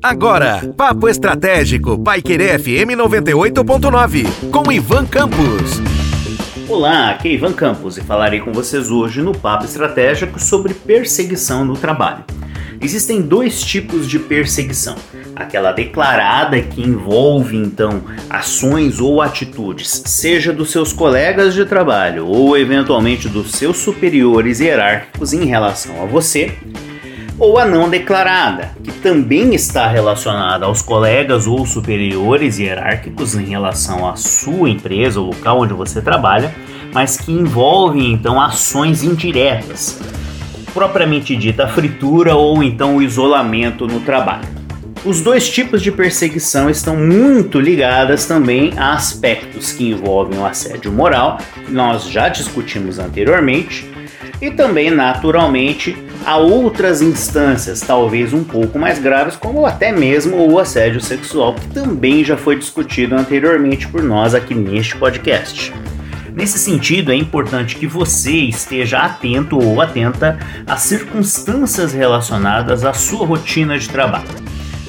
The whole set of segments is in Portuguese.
Agora, Papo Estratégico, Paiquerê FM 98.9, com Ivan Campos. Olá, aqui é Ivan Campos e falarei com vocês hoje no Papo Estratégico sobre perseguição no trabalho. Existem dois tipos de perseguição: aquela declarada que envolve então ações ou atitudes, seja dos seus colegas de trabalho ou eventualmente dos seus superiores hierárquicos em relação a você, ou a não declarada, que também está relacionada aos colegas ou superiores hierárquicos em relação à sua empresa ou local onde você trabalha, mas que envolve então ações indiretas propriamente dita a fritura ou então o isolamento no trabalho. Os dois tipos de perseguição estão muito ligadas também a aspectos que envolvem o assédio moral, que nós já discutimos anteriormente, e também, naturalmente, a outras instâncias, talvez um pouco mais graves, como até mesmo o assédio sexual, que também já foi discutido anteriormente por nós aqui neste podcast. Nesse sentido, é importante que você esteja atento ou atenta às circunstâncias relacionadas à sua rotina de trabalho,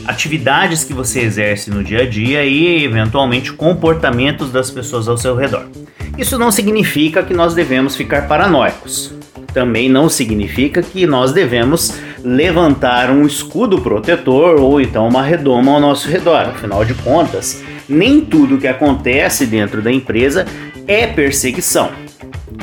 atividades que você exerce no dia a dia e, eventualmente, comportamentos das pessoas ao seu redor. Isso não significa que nós devemos ficar paranoicos. Também não significa que nós devemos levantar um escudo protetor ou então uma redoma ao nosso redor. Afinal de contas, nem tudo que acontece dentro da empresa é perseguição,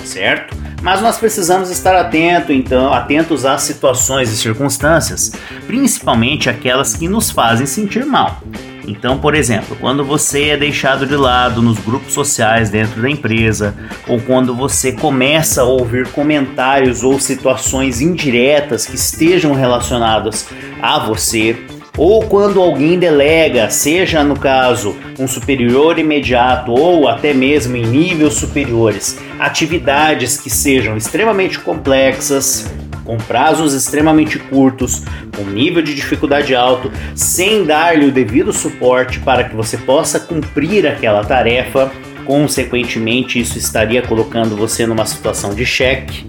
certo? Mas nós precisamos estar atento, então, atentos às situações e circunstâncias, principalmente aquelas que nos fazem sentir mal. Então, por exemplo, quando você é deixado de lado nos grupos sociais dentro da empresa, ou quando você começa a ouvir comentários ou situações indiretas que estejam relacionadas a você, ou quando alguém delega, seja no caso um superior imediato ou até mesmo em níveis superiores, atividades que sejam extremamente complexas, com prazos extremamente curtos, com nível de dificuldade alto, sem dar-lhe o devido suporte para que você possa cumprir aquela tarefa. Consequentemente, isso estaria colocando você numa situação de cheque,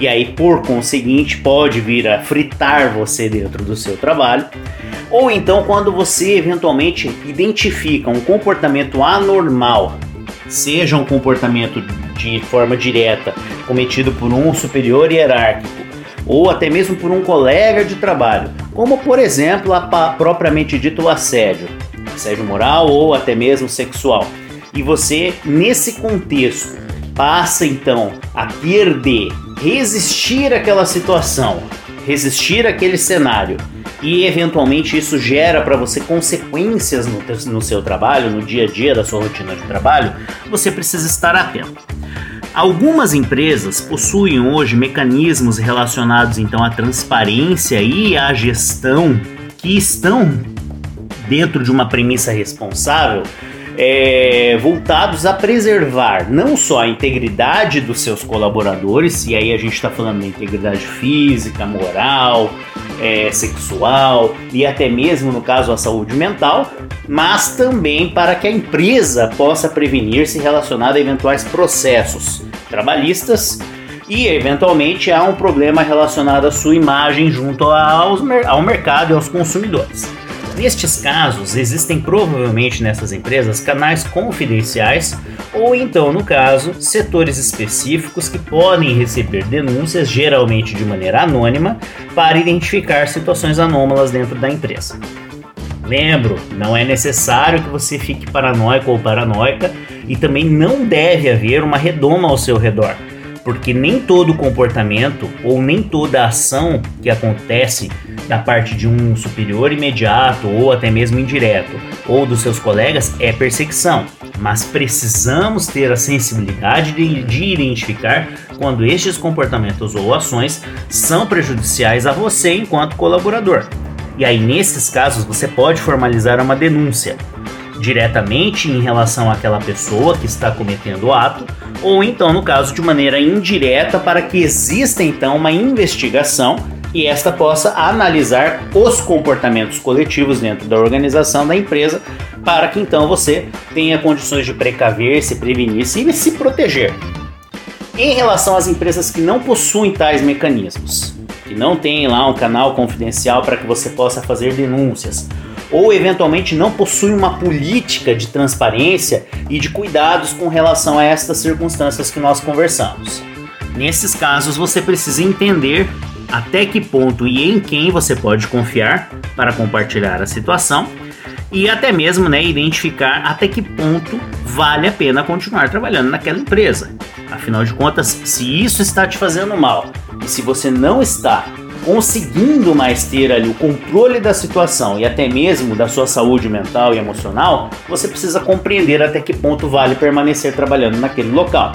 e aí, por conseguinte, pode vir a fritar você dentro do seu trabalho. Ou então, quando você eventualmente identifica um comportamento anormal, seja um comportamento de forma direta cometido por um superior hierárquico, ou até mesmo por um colega de trabalho, como por exemplo a propriamente dito assédio, assédio moral ou até mesmo sexual. E você, nesse contexto, passa então a ter de resistir àquela situação, resistir àquele cenário e eventualmente isso gera para você consequências no, no seu trabalho, no dia a dia da sua rotina de trabalho, você precisa estar atento. Algumas empresas possuem hoje mecanismos relacionados então à transparência e à gestão que estão dentro de uma premissa responsável é, voltados a preservar não só a integridade dos seus colaboradores, e aí a gente está falando da integridade física, moral, é, sexual e até mesmo, no caso, a saúde mental, mas também para que a empresa possa prevenir-se relacionado a eventuais processos trabalhistas e eventualmente há um problema relacionado à sua imagem junto aos, ao mercado e aos consumidores. Nestes casos, existem provavelmente nessas empresas canais confidenciais ou então, no caso, setores específicos que podem receber denúncias, geralmente de maneira anônima, para identificar situações anômalas dentro da empresa. Lembro, não é necessário que você fique paranoico ou paranoica e também não deve haver uma redoma ao seu redor porque nem todo comportamento ou nem toda ação que acontece da parte de um superior imediato ou até mesmo indireto ou dos seus colegas é perseguição, mas precisamos ter a sensibilidade de, de identificar quando estes comportamentos ou ações são prejudiciais a você enquanto colaborador. E aí, nesses casos, você pode formalizar uma denúncia diretamente em relação àquela pessoa que está cometendo o ato, ou então, no caso, de maneira indireta, para que exista então uma investigação e esta possa analisar os comportamentos coletivos dentro da organização da empresa, para que então você tenha condições de precaver, se prevenir-se e se proteger. Em relação às empresas que não possuem tais mecanismos, que não tem lá um canal confidencial para que você possa fazer denúncias, ou eventualmente não possui uma política de transparência e de cuidados com relação a estas circunstâncias que nós conversamos. Nesses casos, você precisa entender até que ponto e em quem você pode confiar para compartilhar a situação e até mesmo né, identificar até que ponto vale a pena continuar trabalhando naquela empresa. Afinal de contas, se isso está te fazendo mal e se você não está conseguindo mais ter ali o controle da situação e até mesmo da sua saúde mental e emocional, você precisa compreender até que ponto vale permanecer trabalhando naquele local.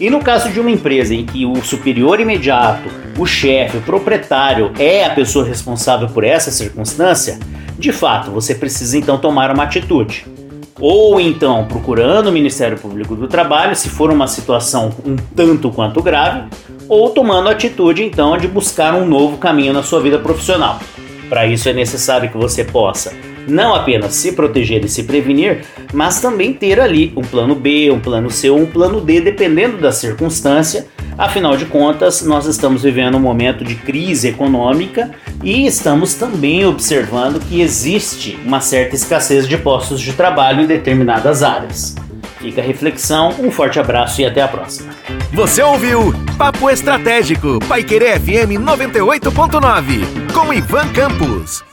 E no caso de uma empresa em que o superior imediato, o chefe, o proprietário é a pessoa responsável por essa circunstância, de fato você precisa então tomar uma atitude ou então procurando o Ministério Público do Trabalho, se for uma situação um tanto quanto grave, ou tomando a atitude então de buscar um novo caminho na sua vida profissional. Para isso é necessário que você possa não apenas se proteger e se prevenir, mas também ter ali um plano B, um plano C ou um plano D, dependendo da circunstância. Afinal de contas, nós estamos vivendo um momento de crise econômica e estamos também observando que existe uma certa escassez de postos de trabalho em determinadas áreas. Fica a reflexão, um forte abraço e até a próxima. Você ouviu Papo Estratégico, Paiquerê FM 98.9, com Ivan Campos.